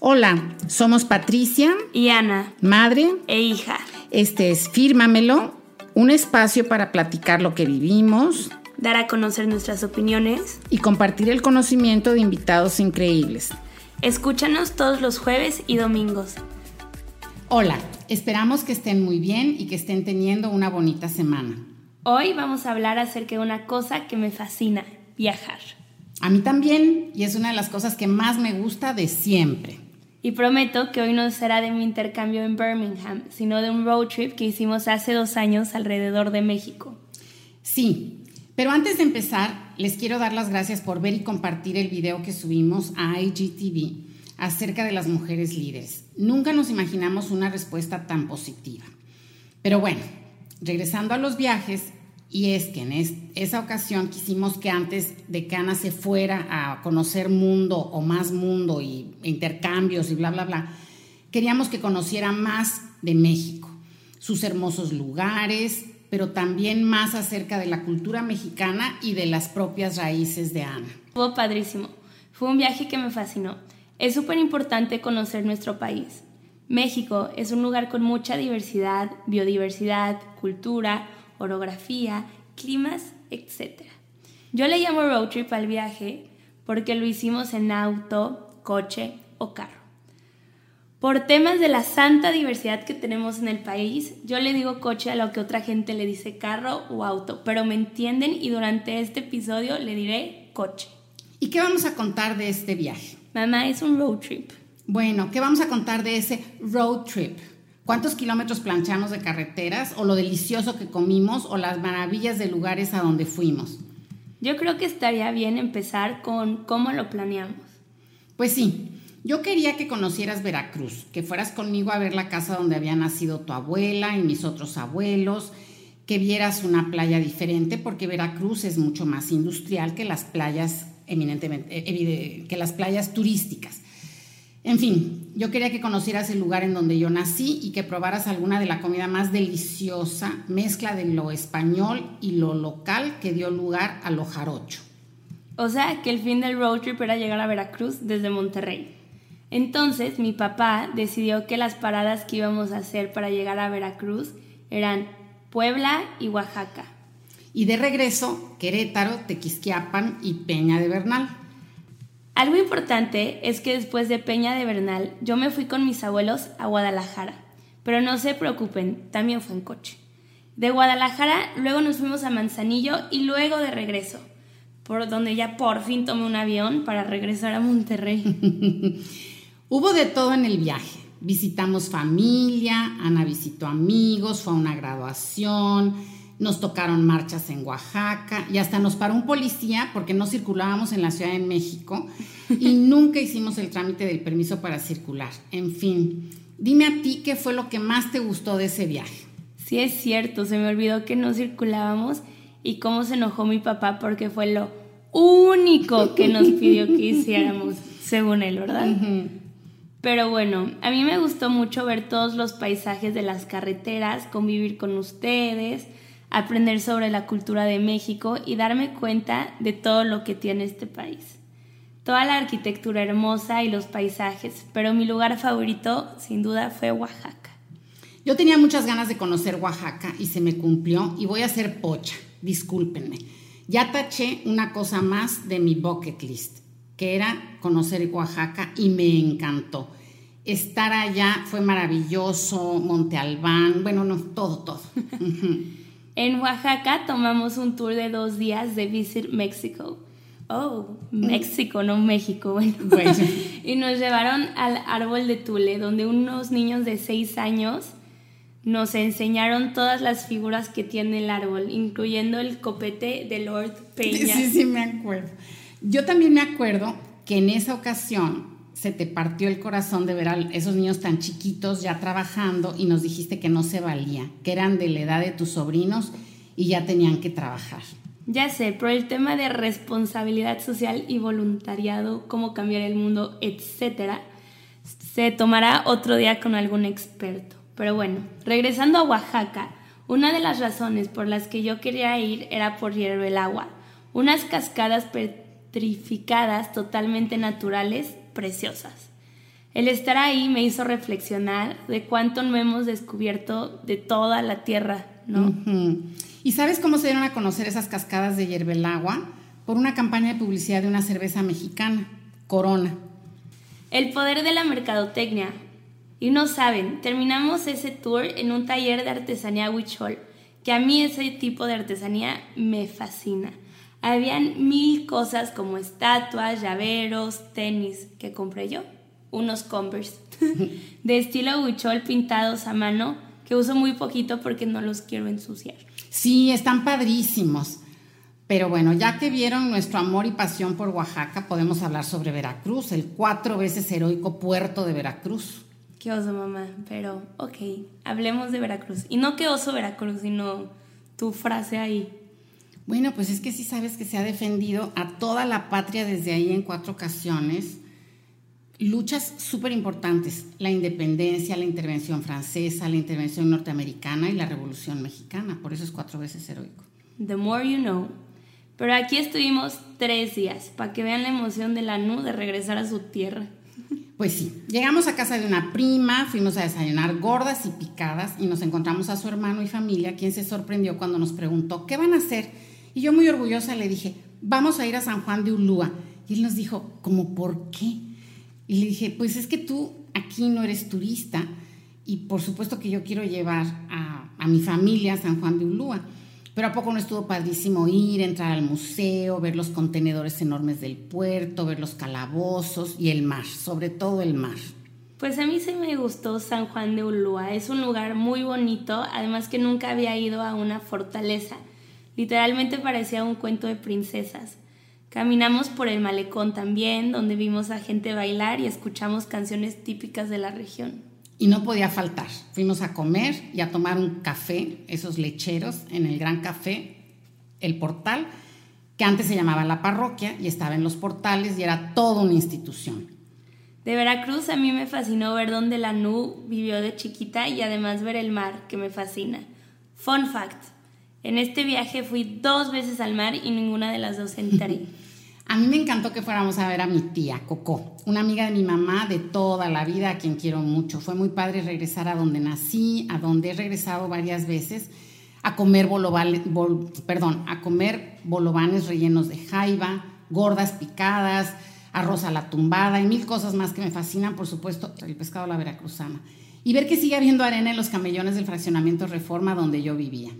Hola, somos Patricia y Ana, madre e hija. Este es Fírmamelo, un espacio para platicar lo que vivimos, dar a conocer nuestras opiniones y compartir el conocimiento de invitados increíbles. Escúchanos todos los jueves y domingos. Hola, esperamos que estén muy bien y que estén teniendo una bonita semana. Hoy vamos a hablar acerca de una cosa que me fascina, viajar. A mí también, y es una de las cosas que más me gusta de siempre. Y prometo que hoy no será de mi intercambio en Birmingham, sino de un road trip que hicimos hace dos años alrededor de México. Sí, pero antes de empezar, les quiero dar las gracias por ver y compartir el video que subimos a IGTV acerca de las mujeres líderes. Nunca nos imaginamos una respuesta tan positiva. Pero bueno, regresando a los viajes, y es que en esa ocasión quisimos que antes de que Ana se fuera a conocer mundo o más mundo y intercambios y bla, bla, bla, queríamos que conociera más de México, sus hermosos lugares, pero también más acerca de la cultura mexicana y de las propias raíces de Ana. Fue padrísimo. Fue un viaje que me fascinó. Es súper importante conocer nuestro país. México es un lugar con mucha diversidad, biodiversidad, cultura, orografía, climas, etc. Yo le llamo road trip al viaje porque lo hicimos en auto, coche o carro. Por temas de la santa diversidad que tenemos en el país, yo le digo coche a lo que otra gente le dice carro o auto, pero me entienden y durante este episodio le diré coche. ¿Y qué vamos a contar de este viaje? Mamá, es un road trip. Bueno, ¿qué vamos a contar de ese road trip? Cuántos kilómetros planchamos de carreteras o lo delicioso que comimos o las maravillas de lugares a donde fuimos. Yo creo que estaría bien empezar con cómo lo planeamos. Pues sí, yo quería que conocieras Veracruz, que fueras conmigo a ver la casa donde había nacido tu abuela y mis otros abuelos, que vieras una playa diferente, porque Veracruz es mucho más industrial que las playas eminentemente, eh, que las playas turísticas. En fin, yo quería que conocieras el lugar en donde yo nací y que probaras alguna de la comida más deliciosa, mezcla de lo español y lo local que dio lugar a lo jarocho. O sea, que el fin del road trip era llegar a Veracruz desde Monterrey. Entonces, mi papá decidió que las paradas que íbamos a hacer para llegar a Veracruz eran Puebla y Oaxaca. Y de regreso, Querétaro, Tequisquiapan y Peña de Bernal. Algo importante es que después de Peña de Bernal yo me fui con mis abuelos a Guadalajara, pero no se preocupen, también fue en coche. De Guadalajara luego nos fuimos a Manzanillo y luego de regreso, por donde ya por fin tomé un avión para regresar a Monterrey. Hubo de todo en el viaje. Visitamos familia, Ana visitó amigos, fue a una graduación, nos tocaron marchas en Oaxaca y hasta nos paró un policía porque no circulábamos en la Ciudad de México y nunca hicimos el trámite del permiso para circular. En fin, dime a ti qué fue lo que más te gustó de ese viaje. Sí, es cierto, se me olvidó que no circulábamos y cómo se enojó mi papá porque fue lo único que nos pidió que hiciéramos, según él, ¿verdad? Pero bueno, a mí me gustó mucho ver todos los paisajes de las carreteras, convivir con ustedes, aprender sobre la cultura de México y darme cuenta de todo lo que tiene este país. Toda la arquitectura hermosa y los paisajes, pero mi lugar favorito sin duda fue Oaxaca. Yo tenía muchas ganas de conocer Oaxaca y se me cumplió y voy a ser pocha, discúlpenme. Ya taché una cosa más de mi bucket list, que era conocer Oaxaca y me encantó. Estar allá fue maravilloso, Monte Albán, bueno, no, todo, todo. En Oaxaca tomamos un tour de dos días de Visit Mexico. Oh, México, no México. Bueno. y nos llevaron al árbol de Tule, donde unos niños de seis años nos enseñaron todas las figuras que tiene el árbol, incluyendo el copete de Lord Peña. Sí, sí, me acuerdo. Yo también me acuerdo que en esa ocasión se te partió el corazón de ver a esos niños tan chiquitos ya trabajando y nos dijiste que no se valía, que eran de la edad de tus sobrinos y ya tenían que trabajar. Ya sé, pero el tema de responsabilidad social y voluntariado, cómo cambiar el mundo, etcétera, se tomará otro día con algún experto. Pero bueno, regresando a Oaxaca, una de las razones por las que yo quería ir era por hierro el agua, unas cascadas petrificadas totalmente naturales preciosas. El estar ahí me hizo reflexionar de cuánto no hemos descubierto de toda la tierra, ¿no? ¿Y sabes cómo se dieron a conocer esas cascadas de agua? Por una campaña de publicidad de una cerveza mexicana, Corona. El poder de la mercadotecnia. Y no saben, terminamos ese tour en un taller de artesanía Huichol, que a mí ese tipo de artesanía me fascina. Habían mil cosas como estatuas, llaveros, tenis que compré yo, unos Converse de estilo Huichol pintados a mano que uso muy poquito porque no los quiero ensuciar. Sí, están padrísimos. Pero bueno, ya que vieron nuestro amor y pasión por Oaxaca, podemos hablar sobre Veracruz, el cuatro veces heroico puerto de Veracruz. Qué oso, mamá, pero ok, hablemos de Veracruz. Y no qué oso Veracruz, sino tu frase ahí. Bueno, pues es que sí sabes que se ha defendido a toda la patria desde ahí en cuatro ocasiones. Luchas súper importantes, la independencia, la intervención francesa, la intervención norteamericana y la revolución mexicana. Por eso es cuatro veces heroico. The more you know. Pero aquí estuvimos tres días para que vean la emoción de la NU de regresar a su tierra. Pues sí, llegamos a casa de una prima, fuimos a desayunar gordas y picadas y nos encontramos a su hermano y familia, quien se sorprendió cuando nos preguntó, ¿qué van a hacer? Y yo muy orgullosa le dije, vamos a ir a San Juan de Ulúa. Y él nos dijo, ¿cómo por qué? Y le dije, pues es que tú aquí no eres turista y por supuesto que yo quiero llevar a, a mi familia a San Juan de Ulúa. Pero a poco no estuvo padrísimo ir, entrar al museo, ver los contenedores enormes del puerto, ver los calabozos y el mar, sobre todo el mar. Pues a mí sí me gustó San Juan de Ulúa. Es un lugar muy bonito, además que nunca había ido a una fortaleza. Literalmente parecía un cuento de princesas. Caminamos por el malecón también, donde vimos a gente bailar y escuchamos canciones típicas de la región y no podía faltar. Fuimos a comer y a tomar un café, esos lecheros, en el Gran Café, el portal, que antes se llamaba la parroquia y estaba en los portales y era toda una institución. De Veracruz a mí me fascinó ver dónde la NU vivió de chiquita y además ver el mar, que me fascina. Fun fact, en este viaje fui dos veces al mar y ninguna de las dos entré. A mí me encantó que fuéramos a ver a mi tía, Coco, una amiga de mi mamá de toda la vida, a quien quiero mucho. Fue muy padre regresar a donde nací, a donde he regresado varias veces, a comer perdón, a comer bolovanes rellenos de jaiba, gordas picadas, arroz a la tumbada y mil cosas más que me fascinan, por supuesto, el pescado a la veracruzana. Y ver que sigue habiendo arena en los camellones del fraccionamiento Reforma donde yo vivía.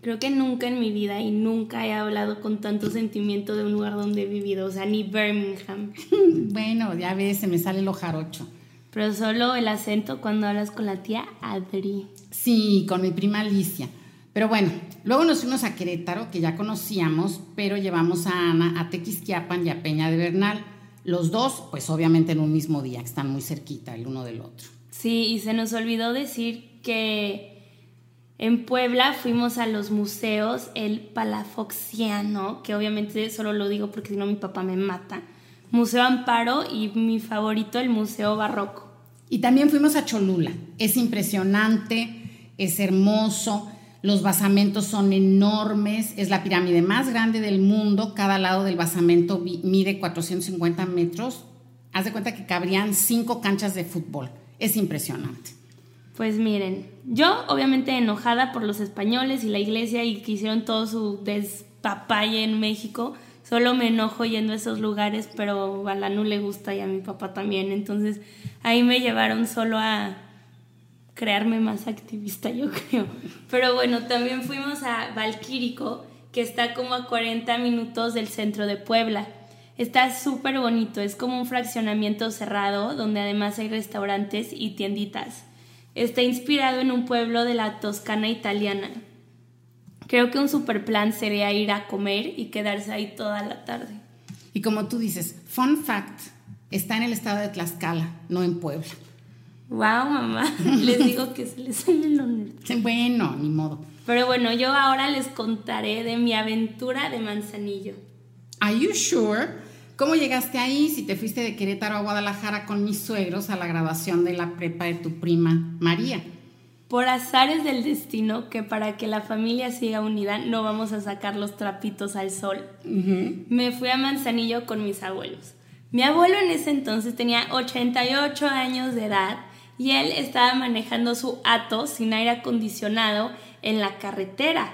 Creo que nunca en mi vida y nunca he hablado con tanto sentimiento de un lugar donde he vivido, o sea, ni Birmingham. bueno, ya ves, se me sale lo jarocho. Pero solo el acento cuando hablas con la tía Adri. Sí, con mi prima Alicia. Pero bueno, luego nos fuimos a Querétaro, que ya conocíamos, pero llevamos a Ana a Tequisquiapan y a Peña de Bernal. Los dos, pues obviamente en un mismo día, que están muy cerquita el uno del otro. Sí, y se nos olvidó decir que en Puebla fuimos a los museos, el Palafoxiano, que obviamente solo lo digo porque si no mi papá me mata. Museo Amparo y mi favorito, el Museo Barroco. Y también fuimos a Cholula. Es impresionante, es hermoso, los basamentos son enormes, es la pirámide más grande del mundo, cada lado del basamento mide 450 metros. Haz de cuenta que cabrían cinco canchas de fútbol. Es impresionante. Pues miren, yo obviamente enojada por los españoles y la iglesia y que hicieron todo su despapalle en México, solo me enojo yendo a esos lugares, pero a la no le gusta y a mi papá también, entonces ahí me llevaron solo a crearme más activista, yo creo. Pero bueno, también fuimos a Valquírico, que está como a 40 minutos del centro de Puebla. Está súper bonito, es como un fraccionamiento cerrado donde además hay restaurantes y tienditas. Está inspirado en un pueblo de la Toscana italiana. Creo que un super plan sería ir a comer y quedarse ahí toda la tarde. Y como tú dices, fun fact, está en el estado de Tlaxcala, no en Puebla. Wow, mamá, les digo que se les sale lo Bueno, ni modo. Pero bueno, yo ahora les contaré de mi aventura de Manzanillo. Are you sure? ¿Cómo llegaste ahí si te fuiste de Querétaro a Guadalajara con mis suegros a la graduación de la prepa de tu prima María? Por azares del destino que para que la familia siga unida no vamos a sacar los trapitos al sol. Me fui a Manzanillo con mis abuelos. Mi abuelo en ese entonces tenía 88 años de edad y él estaba manejando su Atos sin aire acondicionado en la carretera.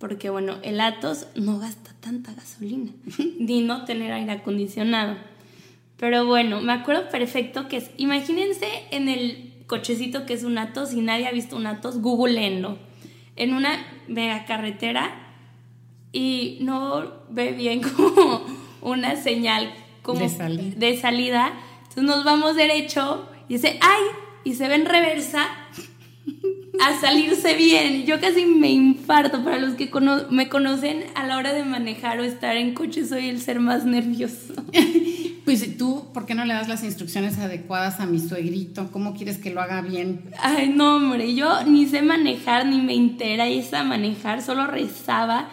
Porque bueno, el Atos no gasta tanta gasolina, ni no tener aire acondicionado. Pero bueno, me acuerdo perfecto que es, imagínense en el cochecito que es un Atos, y nadie ha visto un Atos, googleenlo. En una mega carretera y no ve bien como una señal como de salida. Entonces nos vamos derecho y dice, ¡ay! Y se ve en reversa a salirse bien. Yo casi me infarto. Para los que me conocen a la hora de manejar o estar en coche, soy el ser más nervioso. Pues tú, ¿por qué no le das las instrucciones adecuadas a mi suegrito? ¿Cómo quieres que lo haga bien? Ay, no, hombre, yo ni sé manejar, ni me entera a manejar, solo rezaba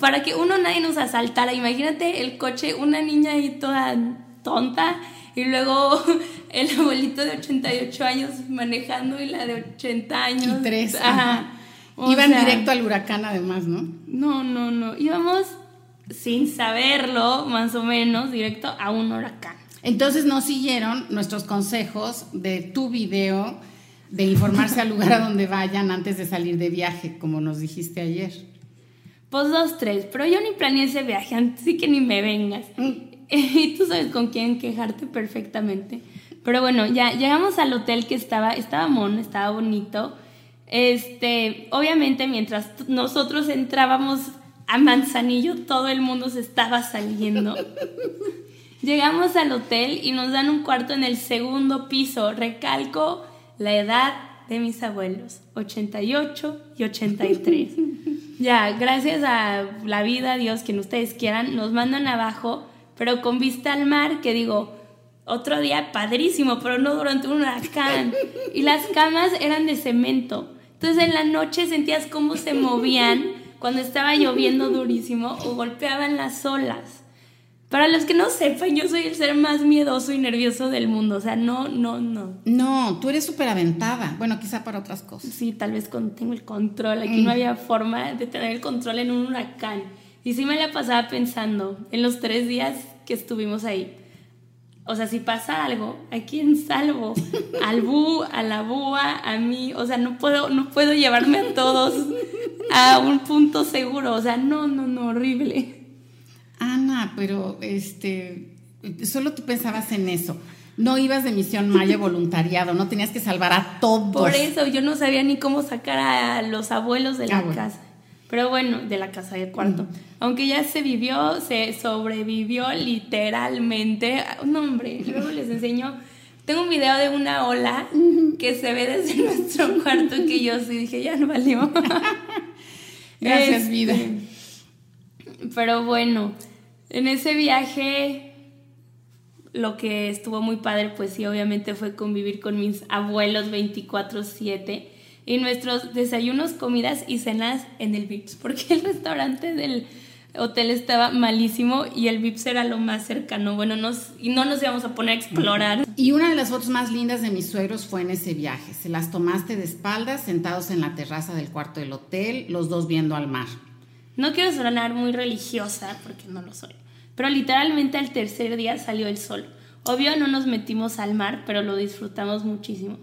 para que uno nadie nos asaltara. Imagínate el coche, una niña ahí toda tonta y luego el abuelito de 88 años manejando y la de 80 años. Y tres. Ajá. Iban directo al huracán además, ¿no? No, no, no. Íbamos sin saberlo, más o menos, directo a un huracán. Entonces no siguieron nuestros consejos de tu video de informarse al lugar a donde vayan antes de salir de viaje, como nos dijiste ayer. Pues dos, tres, pero yo ni planeé ese viaje, así que ni me vengas. Mm. y tú sabes con quién quejarte perfectamente. Pero bueno, ya llegamos al hotel que estaba, estaba mono, estaba bonito. Este, obviamente mientras nosotros entrábamos a Manzanillo, todo el mundo se estaba saliendo. Llegamos al hotel y nos dan un cuarto en el segundo piso. Recalco la edad de mis abuelos, 88 y 83. Ya, gracias a la vida, Dios, quien ustedes quieran, nos mandan abajo, pero con vista al mar, que digo, otro día padrísimo, pero no durante un huracán. Y las camas eran de cemento. Entonces en la noche sentías cómo se movían cuando estaba lloviendo durísimo o golpeaban las olas. Para los que no sepan, yo soy el ser más miedoso y nervioso del mundo. O sea, no, no, no. No, tú eres súper aventada. Bueno, quizá para otras cosas. Sí, tal vez cuando tengo el control. Aquí no mm. había forma de tener el control en un huracán. Y sí me la pasaba pensando en los tres días que estuvimos ahí. O sea, si pasa algo, ¿a quién salvo? Al bú, a la búa, a mí. O sea, no puedo, no puedo llevarme a todos a un punto seguro. O sea, no, no, no, horrible. Ana, pero este, solo tú pensabas en eso. No ibas de misión Maya voluntariado, no tenías que salvar a todos. Por eso yo no sabía ni cómo sacar a los abuelos de la ah, casa. Pero bueno, de la casa del cuarto. Aunque ya se vivió, se sobrevivió literalmente. No, hombre, luego les enseño. Tengo un video de una ola que se ve desde nuestro cuarto que yo sí dije, ya no valió. Gracias, vida. Este, pero bueno, en ese viaje lo que estuvo muy padre, pues sí, obviamente fue convivir con mis abuelos 24/7 y nuestros desayunos, comidas y cenas en el Vips, porque el restaurante del hotel estaba malísimo y el Vips era lo más cercano. Bueno, nos, y no nos íbamos a poner a explorar. Y una de las fotos más lindas de mis suegros fue en ese viaje. Se las tomaste de espaldas, sentados en la terraza del cuarto del hotel, los dos viendo al mar. No quiero sonar muy religiosa, porque no lo soy, pero literalmente al tercer día salió el sol. Obvio no nos metimos al mar, pero lo disfrutamos muchísimo.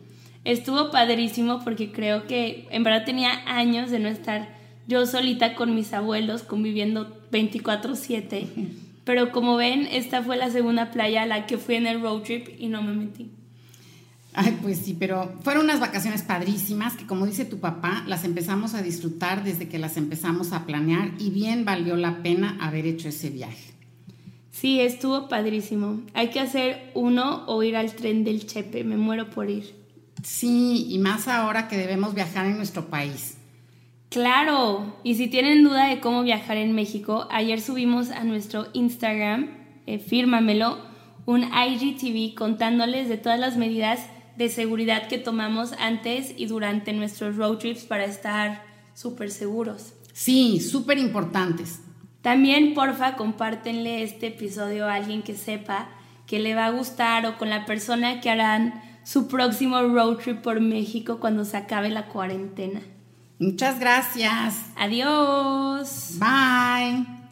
Estuvo padrísimo porque creo que en verdad tenía años de no estar yo solita con mis abuelos conviviendo 24/7. Pero como ven, esta fue la segunda playa a la que fui en el road trip y no me metí. Ay, pues sí, pero fueron unas vacaciones padrísimas que como dice tu papá, las empezamos a disfrutar desde que las empezamos a planear y bien valió la pena haber hecho ese viaje. Sí, estuvo padrísimo. Hay que hacer uno o ir al tren del Chepe, me muero por ir. Sí, y más ahora que debemos viajar en nuestro país. Claro, y si tienen duda de cómo viajar en México, ayer subimos a nuestro Instagram, eh, fírmamelo, un IGTV contándoles de todas las medidas de seguridad que tomamos antes y durante nuestros road trips para estar súper seguros. Sí, súper importantes. También, porfa, compártenle este episodio a alguien que sepa que le va a gustar o con la persona que harán su próximo road trip por México cuando se acabe la cuarentena. Muchas gracias. Adiós. Bye.